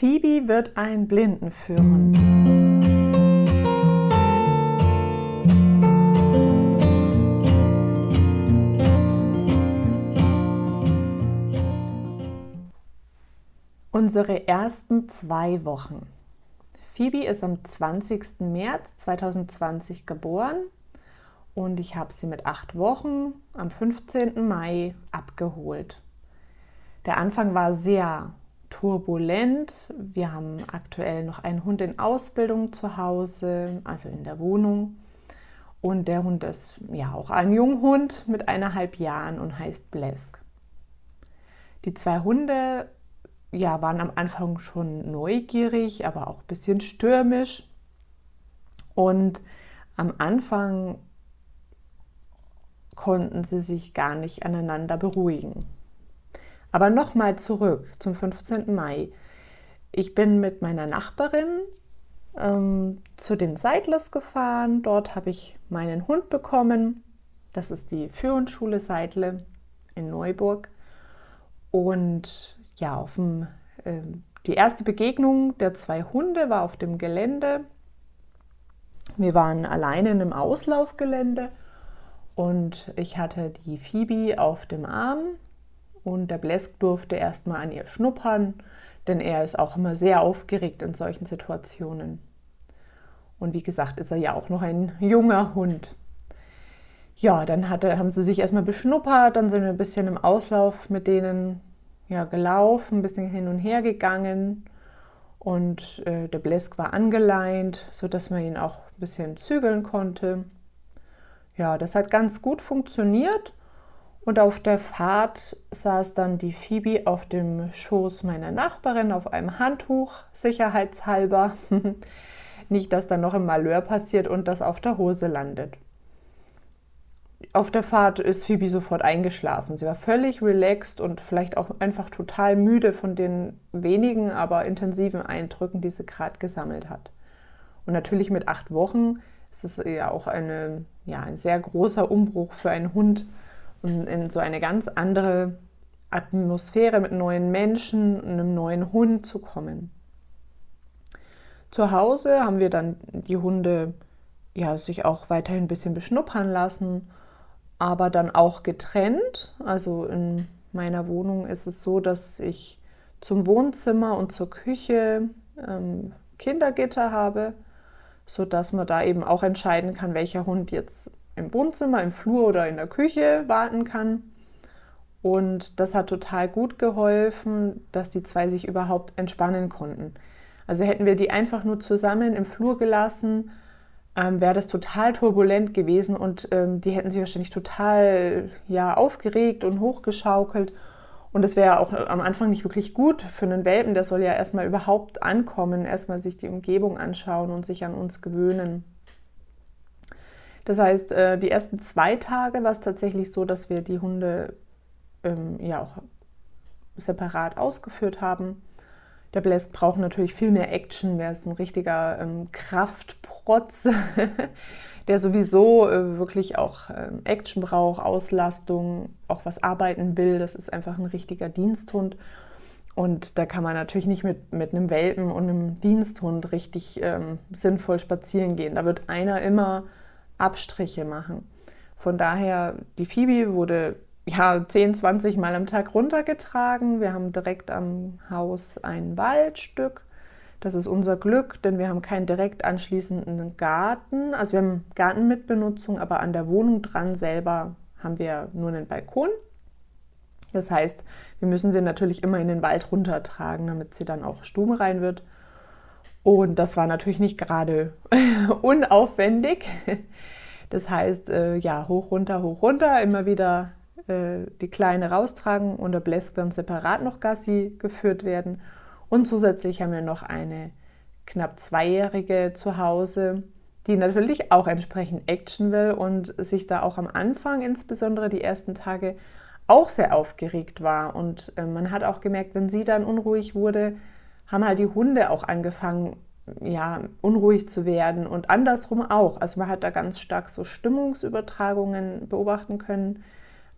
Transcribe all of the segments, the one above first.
Phoebe wird ein Blinden führen. Unsere ersten zwei Wochen. Phoebe ist am 20. März 2020 geboren und ich habe sie mit acht Wochen am 15. Mai abgeholt. Der Anfang war sehr turbulent. Wir haben aktuell noch einen Hund in Ausbildung zu Hause, also in der Wohnung. Und der Hund ist ja auch ein Junghund mit eineinhalb Jahren und heißt Blesk. Die zwei Hunde ja, waren am Anfang schon neugierig, aber auch ein bisschen stürmisch. Und am Anfang konnten sie sich gar nicht aneinander beruhigen. Aber nochmal zurück zum 15. Mai. Ich bin mit meiner Nachbarin ähm, zu den Seidlers gefahren. Dort habe ich meinen Hund bekommen. Das ist die Führungsschule Seidle in Neuburg. Und ja, auf dem, äh, die erste Begegnung der zwei Hunde war auf dem Gelände. Wir waren alleine in einem Auslaufgelände und ich hatte die Phoebe auf dem Arm und der Blesk durfte erstmal an ihr schnuppern, denn er ist auch immer sehr aufgeregt in solchen Situationen. Und wie gesagt, ist er ja auch noch ein junger Hund. Ja, dann hatte, haben sie sich erstmal beschnuppert, dann sind wir ein bisschen im Auslauf mit denen ja, gelaufen, ein bisschen hin und her gegangen und äh, der Blesk war angeleint, sodass man ihn auch ein bisschen zügeln konnte. Ja, das hat ganz gut funktioniert. Und auf der Fahrt saß dann die Phoebe auf dem Schoß meiner Nachbarin auf einem Handtuch, sicherheitshalber. Nicht, dass da noch ein Malheur passiert und das auf der Hose landet. Auf der Fahrt ist Phoebe sofort eingeschlafen. Sie war völlig relaxed und vielleicht auch einfach total müde von den wenigen, aber intensiven Eindrücken, die sie gerade gesammelt hat. Und natürlich mit acht Wochen ist es ja auch eine ja, ein sehr großer Umbruch für einen Hund und in so eine ganz andere Atmosphäre mit neuen Menschen, einem neuen Hund zu kommen. Zu Hause haben wir dann die Hunde ja, sich auch weiterhin ein bisschen beschnuppern lassen, aber dann auch getrennt. Also in meiner Wohnung ist es so, dass ich zum Wohnzimmer und zur Küche ähm, Kindergitter habe sodass man da eben auch entscheiden kann, welcher Hund jetzt im Wohnzimmer, im Flur oder in der Küche warten kann. Und das hat total gut geholfen, dass die zwei sich überhaupt entspannen konnten. Also hätten wir die einfach nur zusammen im Flur gelassen, ähm, wäre das total turbulent gewesen und ähm, die hätten sich wahrscheinlich total ja, aufgeregt und hochgeschaukelt. Und das wäre auch am Anfang nicht wirklich gut für einen Welpen. Der soll ja erstmal überhaupt ankommen, erstmal sich die Umgebung anschauen und sich an uns gewöhnen. Das heißt, äh, die ersten zwei Tage war es tatsächlich so, dass wir die Hunde ähm, ja auch separat ausgeführt haben. Der Blesk braucht natürlich viel mehr Action, der ist ein richtiger ähm, Kraftprotz. der sowieso äh, wirklich auch äh, Action braucht, Auslastung, auch was arbeiten will. Das ist einfach ein richtiger Diensthund. Und da kann man natürlich nicht mit, mit einem Welpen und einem Diensthund richtig ähm, sinnvoll spazieren gehen. Da wird einer immer Abstriche machen. Von daher, die Phoebe wurde ja 10, 20 Mal am Tag runtergetragen. Wir haben direkt am Haus ein Waldstück das ist unser Glück, denn wir haben keinen direkt anschließenden Garten. Also wir haben Gartenmitbenutzung, aber an der Wohnung dran selber haben wir nur einen Balkon. Das heißt, wir müssen sie natürlich immer in den Wald runtertragen, damit sie dann auch stubenrein wird. Und das war natürlich nicht gerade unaufwendig. Das heißt, äh, ja, hoch, runter, hoch, runter, immer wieder äh, die Kleine raustragen und der Bläsk dann separat noch Gassi geführt werden. Und zusätzlich haben wir noch eine knapp zweijährige zu Hause, die natürlich auch entsprechend Action will und sich da auch am Anfang, insbesondere die ersten Tage, auch sehr aufgeregt war. Und äh, man hat auch gemerkt, wenn sie dann unruhig wurde, haben halt die Hunde auch angefangen, ja, unruhig zu werden und andersrum auch. Also man hat da ganz stark so Stimmungsübertragungen beobachten können.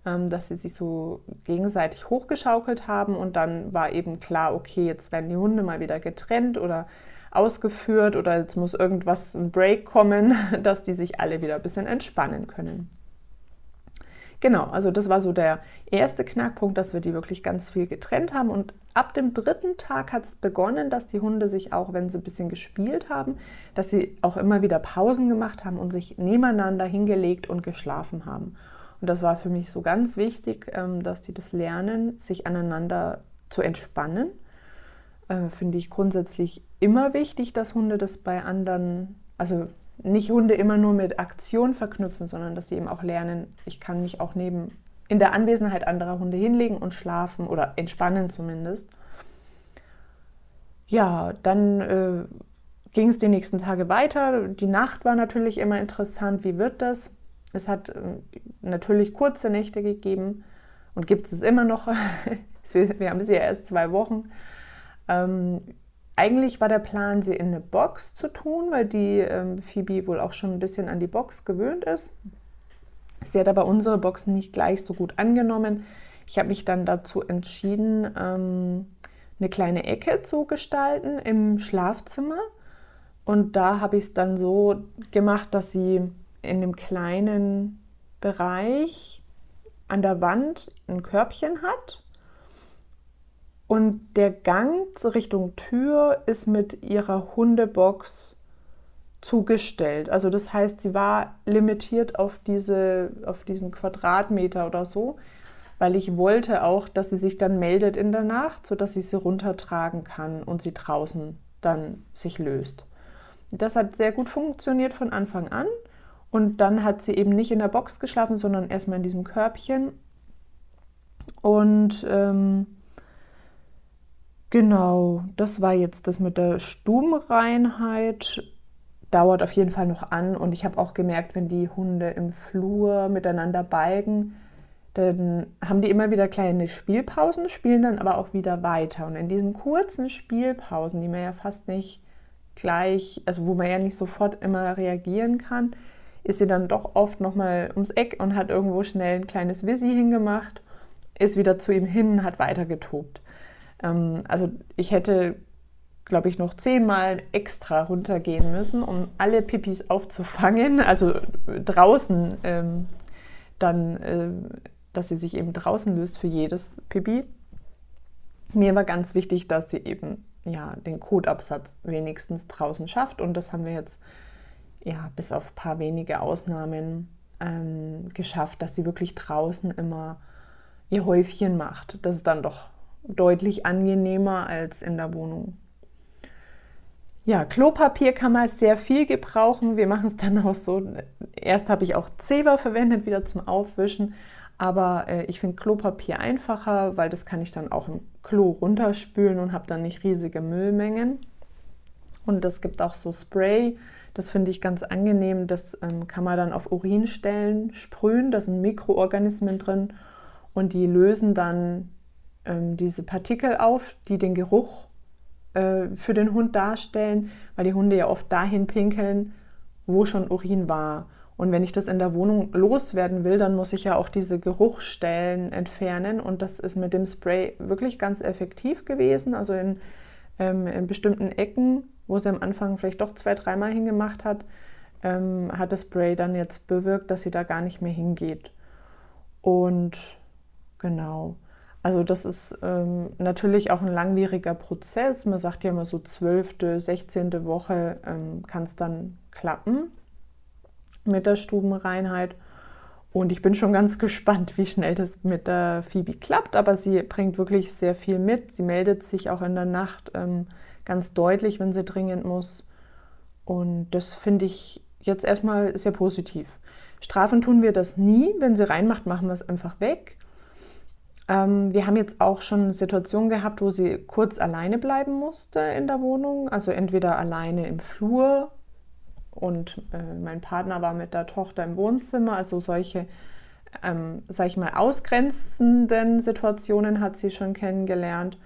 ähm, dass sie sich so gegenseitig hochgeschaukelt haben und dann war eben klar, okay, jetzt werden die Hunde mal wieder getrennt oder ausgeführt oder jetzt muss irgendwas, ein Break kommen, dass die sich alle wieder ein bisschen entspannen können. Genau, also das war so der erste Knackpunkt, dass wir die wirklich ganz viel getrennt haben. Und ab dem dritten Tag hat es begonnen, dass die Hunde sich auch, wenn sie ein bisschen gespielt haben, dass sie auch immer wieder Pausen gemacht haben und sich nebeneinander hingelegt und geschlafen haben. Und das war für mich so ganz wichtig, ähm, dass die das lernen, sich aneinander zu entspannen. Äh, finde ich grundsätzlich immer wichtig, dass Hunde das bei anderen, also nicht Hunde immer nur mit Aktion verknüpfen, sondern dass sie eben auch lernen, ich kann mich auch neben in der Anwesenheit anderer Hunde hinlegen und schlafen oder entspannen zumindest. Ja, dann äh, ging es die nächsten Tage weiter. Die Nacht war natürlich immer interessant. Wie wird das? Es hat äh, natürlich kurze Nächte gegeben und gibt es immer noch. wir, haben sie ja erst zwei Wochen. Ähm, eigentlich war der Plan, sie in eine Box zu tun, weil die ähm, Phoebe wohl auch schon ein bisschen an die Box gewöhnt ist. Sie hat aber unsere Boxen nicht gleich so gut angenommen. Ich habe mich dann dazu entschieden, ähm, eine kleine Ecke zu gestalten im Schlafzimmer. Und da habe ich es dann so gemacht, dass sie in dem kleinen Bereich an der Wand ein Körbchen hat und der Gang zur Richtung Tür ist mit ihrer Hundebox zugestellt. Also das heißt, sie war limitiert auf, diese, auf diesen Quadratmeter oder so, weil ich wollte auch, dass sie sich dann meldet in der Nacht, sodass ich sie runtertragen kann und sie draußen dann sich löst. Das hat sehr gut funktioniert von Anfang an. Und dann hat sie eben nicht in der Box geschlafen, sondern erstmal in diesem Körbchen. Und ähm, Genau, das war jetzt das mit der Stubenreinheit. Dauert auf jeden Fall noch an und ich habe auch gemerkt, wenn die Hunde im Flur miteinander balgen, dann haben die immer wieder kleine Spielpausen, spielen dann aber auch wieder weiter. Und in diesen kurzen Spielpausen, die man ja fast nicht gleich, also wo man ja nicht sofort immer reagieren kann, ist sie dann doch oft nochmal ums Eck und hat irgendwo schnell ein kleines Visi hingemacht, ist wieder zu ihm hin, hat weiter getobt. Ähm, also ich hätte, glaube ich, noch zehnmal extra runtergehen müssen, um alle Pipis aufzufangen. Also draußen ähm, dann, äh, dass sie sich eben draußen löst für jedes Pipi. Mir war ganz wichtig, dass sie eben ja, den Kotabsatz wenigstens draußen schafft. Und das haben wir jetzt ja, bis auf ein paar wenige Ausnahmen ähm, geschafft, dass sie wirklich draußen immer ihr Häufchen macht. Das ist dann doch deutlich angenehmer als in der Wohnung. Ja, Klopapier kann man sehr viel gebrauchen. Wir machen es dann auch so. Erst habe ich auch Zewa verwendet, wieder zum Aufwischen. Aber äh, ich finde Klopapier einfacher, weil das kann ich dann auch im Klo runterspülen und habe dann nicht riesige Müllmengen. Und es gibt auch so Spray, das finde ich ganz angenehm. Das ähm, kann man dann auf Urinstellen sprühen. Da sind Mikroorganismen drin und die lösen dann ähm, diese Partikel auf, die den Geruch äh, für den Hund darstellen, weil die Hunde ja oft dahin pinkeln, wo schon Urin war. Und wenn ich das in der Wohnung loswerden will, dann muss ich ja auch diese Geruchsstellen entfernen. Und das ist mit dem Spray wirklich ganz effektiv gewesen. Also in, ähm, in bestimmten Ecken, wo sie am Anfang vielleicht doch zwei, dreimal hingemacht hat, ähm, hat das Spray dann jetzt bewirkt, dass sie da gar nicht mehr hingeht. Und genau. Also das ist ähm, natürlich auch ein langwieriger Prozess. Man sagt ja immer so 12., 16. Woche ähm, kann es dann klappen mit der Stubenreinheit. Und ich bin schon ganz gespannt, wie schnell das mit der Phoebe klappt. Aber sie bringt wirklich sehr viel mit. Sie meldet sich auch in der Nacht ähm, ganz deutlich, wenn sie dringend muss. Und das finde ich jetzt erstmal sehr positiv. Strafen tun wir das nie. Wenn sie reinmacht, machen wir es einfach weg. Ähm, wir haben jetzt auch schon Situationen gehabt, wo sie kurz alleine bleiben musste in der Wohnung. Also entweder alleine im Flur und äh, mein Partner war mit der Tochter im Wohnzimmer. Also solche, ähm, sag ich mal, ausgrenzenden Situationen hat sie schon kennengelernt.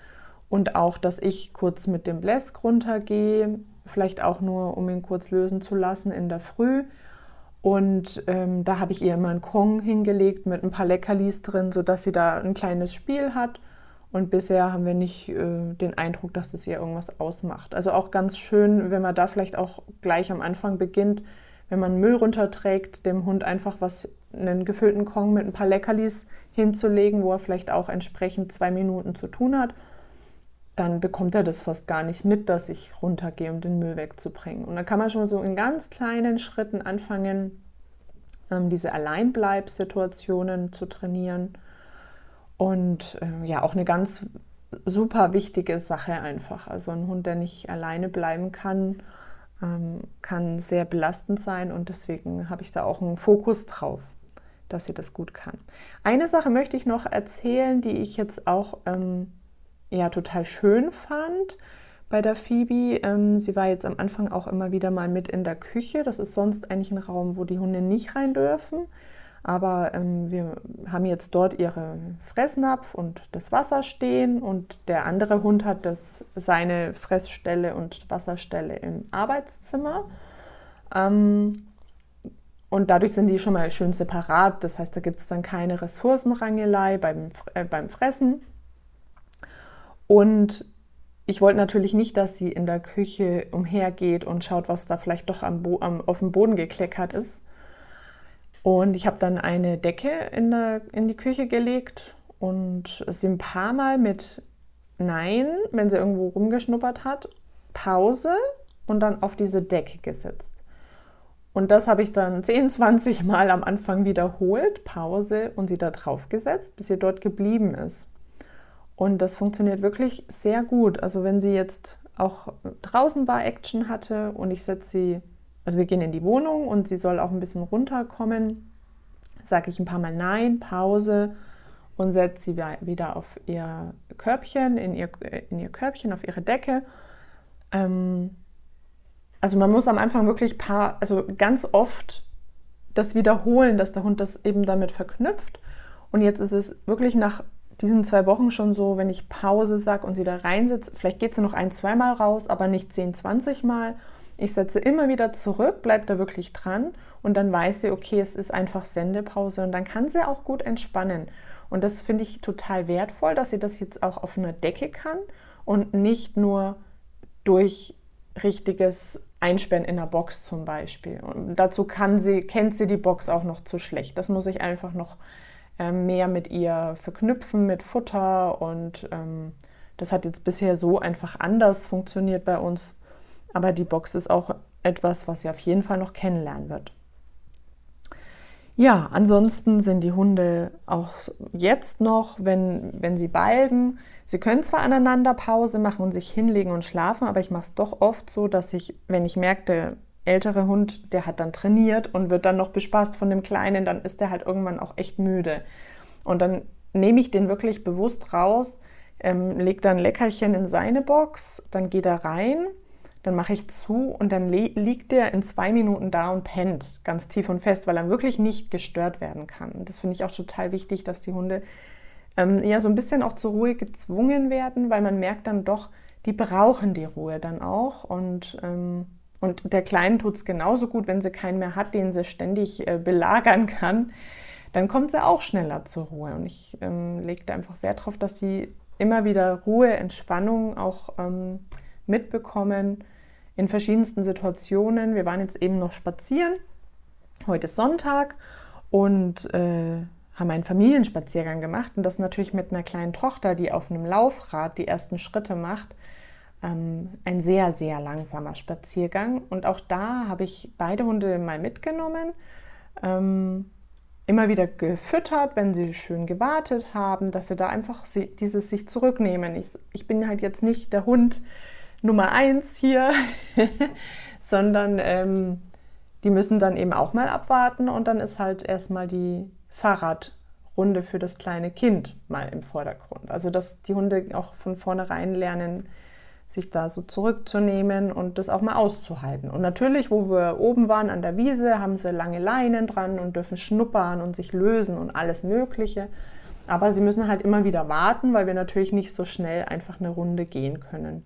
Und auch, dass ich kurz mit dem Bläsk runtergehe, vielleicht auch nur, um ihn kurz lösen zu lassen in der Früh Und ähm, da habe ich ihr immer einen Kong hingelegt mit ein paar Leckerlis drin, sodass sie da ein kleines Spiel hat. Und bisher haben wir nicht äh, den Eindruck, dass das ihr irgendwas ausmacht. Also auch ganz schön, wenn man da vielleicht auch gleich am Anfang beginnt, wenn man Müll runterträgt, dem Hund einfach was, einen gefüllten Kong mit ein paar Leckerlis hinzulegen, wo er vielleicht auch entsprechend zwei Minuten zu tun hat, dann bekommt er das fast gar nicht mit, dass ich runtergehe, um den Müll wegzubringen. Und dann kann man schon so in ganz kleinen Schritten anfangen, ähm, diese Alleinbleibsituationen zu trainieren. Und äh, ja, auch eine ganz super wichtige Sache einfach. Also ein Hund, der nicht alleine bleiben kann, ähm, kann sehr belastend sein und deswegen habe ich da auch einen Fokus drauf, dass sie das gut kann. Eine Sache möchte ich noch erzählen, die ich jetzt auch ähm, ja total schön fand bei der Phoebe. Ähm, sie war jetzt am Anfang auch immer wieder mal mit in der Küche. Das ist sonst eigentlich ein Raum, wo die Hunde nicht rein dürfen. Aber ähm, wir haben jetzt dort ihre Fressnapf und das Wasser stehen und der andere Hund hat das, seine Fressstelle und Wasserstelle im Arbeitszimmer. Ähm, und dadurch sind die schon mal schön separat. Das heißt, da gibt es dann keine Ressourcenrangelei beim, äh, beim Fressen. Und ich wollte natürlich nicht, dass sie in der Küche umhergeht und schaut, was da vielleicht doch am am, auf dem Boden gekleckert ist. Und ich habe dann eine Decke in, der, in die Küche gelegt und sie ein paar Mal mit Nein, wenn sie irgendwo rumgeschnuppert hat, Pause und dann auf diese Decke gesetzt. Und das habe ich dann 10, 20 Mal am Anfang wiederholt, Pause und sie da drauf gesetzt, bis sie dort geblieben ist. Und das funktioniert wirklich sehr gut. Also wenn sie jetzt auch draußen war, Action hatte und ich setze sie, also wir gehen in die Wohnung und sie soll auch ein bisschen runterkommen, sage ich ein paar Mal Nein, Pause und setze sie wieder auf ihr Körbchen, in ihr, in ihr Körbchen, auf ihre Decke. Ähm, also man muss am Anfang wirklich paar, also ganz oft das wiederholen, dass der Hund das eben damit verknüpft. Und jetzt ist es wirklich nach diesen zwei Wochen schon so, wenn ich Pause sage und sie da reinsitze, vielleicht geht sie noch ein, zweimal raus, aber nicht 10, 20 Mal. Ich setze immer wieder zurück, bleibt da wirklich dran und dann weiß sie, okay, es ist einfach Sendepause und dann kann sie auch gut entspannen. Und das finde ich total wertvoll, dass sie das jetzt auch auf einer Decke kann und nicht nur durch richtiges Einsperren in der Box zum Beispiel. Und dazu kann sie, kennt sie die Box auch noch zu schlecht. Das muss ich einfach noch mehr mit ihr verknüpfen, mit Futter. Und ähm, das hat jetzt bisher so einfach anders funktioniert bei uns. Aber die Box ist auch etwas, was sie auf jeden Fall noch kennenlernen wird. Ja, ansonsten sind die Hunde auch jetzt noch, wenn, wenn sie balgen, sie können zwar aneinander Pause machen und sich hinlegen und schlafen, aber ich mache es doch oft so, dass ich, wenn ich merke, der ältere Hund, der hat dann trainiert und wird dann noch bespaßt von dem Kleinen, dann ist der halt irgendwann auch echt müde. Und dann nehme ich den wirklich bewusst raus, ähm, lege dann Leckerchen in seine Box, dann geht er rein dann mache ich zu und dann liegt der in zwei Minuten da und pennt ganz tief und fest, weil er wirklich nicht gestört werden kann. Das finde ich auch total wichtig, dass die Hunde ähm, ja so ein bisschen auch zur Ruhe gezwungen werden, weil man merkt dann doch, die brauchen die Ruhe dann auch und ähm, und der Kleinen tut es genauso gut, wenn sie keinen mehr hat, den sie ständig äh, belagern kann, dann kommt sie auch schneller zur Ruhe. Und ich ähm, lege da einfach Wert darauf, dass sie immer wieder Ruhe, Entspannung auch ähm, mitbekommen, in verschiedensten Situationen. Wir waren jetzt eben noch spazieren. Heute ist Sonntag und äh, haben einen Familienspaziergang gemacht. Und das natürlich mit einer kleinen Tochter, die auf einem Laufrad die ersten Schritte macht. Ähm, ein sehr, sehr langsamer Spaziergang. Und auch da habe ich beide Hunde mal mitgenommen. Ähm, immer wieder gefüttert, wenn sie schön gewartet haben, dass sie da einfach dieses sich zurücknehmen. Ich, ich bin halt jetzt nicht der Hund, Nummer eins hier, sondern ähm, die müssen dann eben auch mal abwarten und dann ist halt erstmal die Fahrradrunde für das kleine Kind mal im Vordergrund. Also dass die Hunde auch von vornherein lernen, sich da so zurückzunehmen und das auch mal auszuhalten. Und natürlich, wo wir oben waren an der Wiese, haben sie lange Leinen dran und dürfen schnuppern und sich lösen und alles Mögliche. Aber sie müssen halt immer wieder warten, weil wir natürlich nicht so schnell einfach eine Runde gehen können.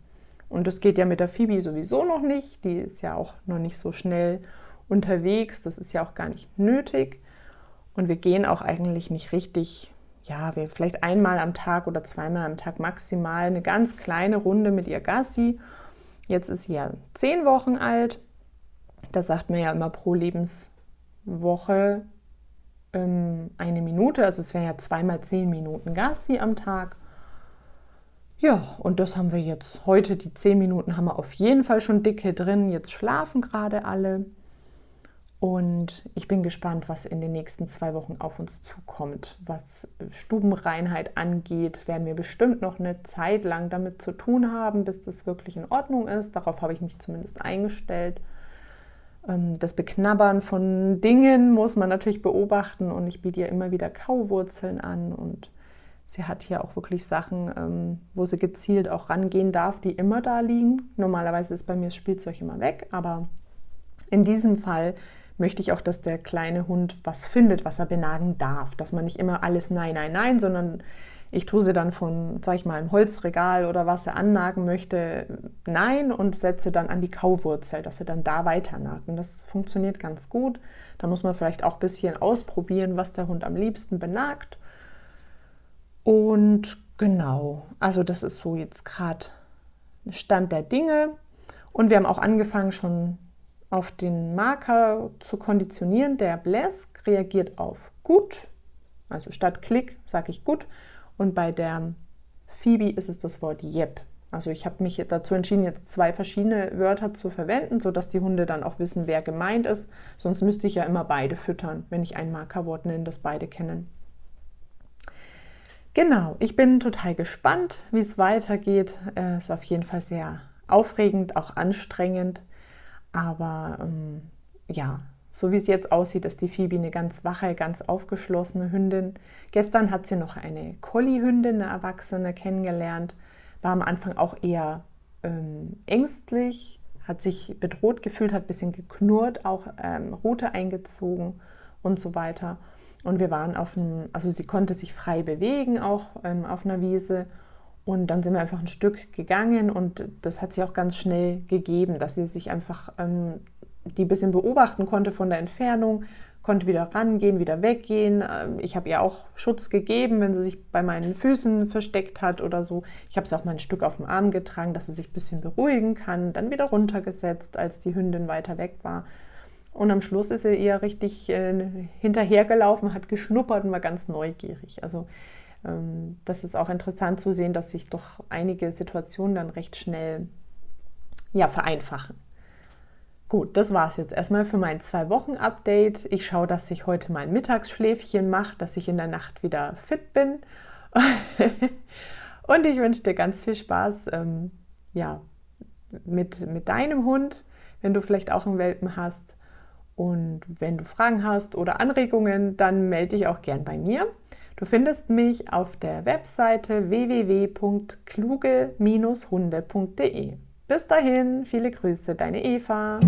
Und das geht ja mit der Phoebe sowieso noch nicht. Die ist ja auch noch nicht so schnell unterwegs. Das ist ja auch gar nicht nötig. Und wir gehen auch eigentlich nicht richtig, ja, wir vielleicht einmal am Tag oder zweimal am Tag maximal eine ganz kleine Runde mit ihr Gassi. Jetzt ist sie ja zehn Wochen alt. Da sagt man ja immer pro Lebenswoche ähm, eine Minute. Also es wären ja zweimal zehn Minuten Gassi am Tag. Ja, und das haben wir jetzt heute. Die zehn Minuten haben wir auf jeden Fall schon dicke drin. Jetzt schlafen gerade alle. Und ich bin gespannt, was in den nächsten zwei Wochen auf uns zukommt. Was Stubenreinheit angeht, werden wir bestimmt noch eine Zeit lang damit zu tun haben, bis das wirklich in Ordnung ist. Darauf habe ich mich zumindest eingestellt. Ähm, das Beknabbern von Dingen muss man natürlich beobachten und ich biete ihr immer wieder Kauwurzeln an und sie hat hier auch wirklich Sachen, ähm, wo sie gezielt auch rangehen darf, die immer da liegen. Normalerweise ist bei mir das Spielzeug immer weg, aber in diesem Fall möchte ich auch, dass der kleine Hund was findet, was er benagen darf. Dass man nicht immer alles Nein, Nein, Nein, sondern ich tue sie dann von, sag ich mal, einem Holzregal oder was er annagen möchte, nein und setze dann an die Kauwurzel, dass er dann da weiter nagt. Und das funktioniert ganz gut. Da muss man vielleicht auch ein bisschen ausprobieren, was der Hund am liebsten benagt. Und genau, also das ist so jetzt gerade Stand der Dinge. Und wir haben auch angefangen, schon auf den Marker zu konditionieren. Der Blesk reagiert auf gut, also statt Klick sage ich gut. Und bei der Phoebe ist es das Wort Yep. Also ich habe mich dazu entschieden, jetzt zwei verschiedene Wörter zu verwenden, sodass die Hunde dann auch wissen, wer gemeint ist. Sonst müsste ich ja immer beide füttern, wenn ich ein Markerwort nenne, das beide kennen. Genau, ich bin total gespannt, wie es weitergeht. Es ist auf jeden Fall sehr aufregend, auch anstrengend. Aber ähm, ja, so wie es jetzt aussieht, ist die Phoebe eine ganz wache, ganz aufgeschlossene Hündin. Gestern hat sie noch eine Collie-Hündin, eine Erwachsene, kennengelernt. War am Anfang auch eher ähm, ängstlich, hat sich bedroht gefühlt, hat ein bisschen geknurrt, auch ähm, Rute eingezogen und so weiter. Und wir waren auf einem, also sie konnte sich frei bewegen, auch ähm, auf einer Wiese. Und dann sind wir einfach ein Stück gegangen und das hat sich auch ganz schnell gegeben, dass sie sich einfach ähm, die ein bisschen beobachten konnte von der Entfernung, konnte wieder rangehen, wieder weggehen. Ähm, ich habe ihr auch Schutz gegeben, wenn sie sich bei meinen Füßen versteckt hat oder so. Ich habe sie auch mal ein Stück auf dem Arm getragen, dass sie sich ein bisschen beruhigen kann, dann wieder runtergesetzt, als die Hündin weiter weg war. Und am Schluss ist sie eher richtig äh, hinterhergelaufen, hat geschnuppert und war ganz neugierig. Also das ist auch interessant zu sehen, dass sich doch einige Situationen dann recht schnell ja, vereinfachen. Gut, das war es jetzt erstmal für mein Zwei-Wochen-Update. Ich schaue, dass ich heute mein Mittagsschläfchen mache, dass ich in der Nacht wieder fit bin. Und ich wünsche dir ganz viel Spaß ähm, ja, mit, mit deinem Hund, wenn du vielleicht auch einen Welpen hast. Und wenn du Fragen hast oder Anregungen, dann melde dich auch gern bei mir. Du findest mich auf der Webseite www.kluge-hunde.de. Bis dahin, viele Grüße, deine Eva.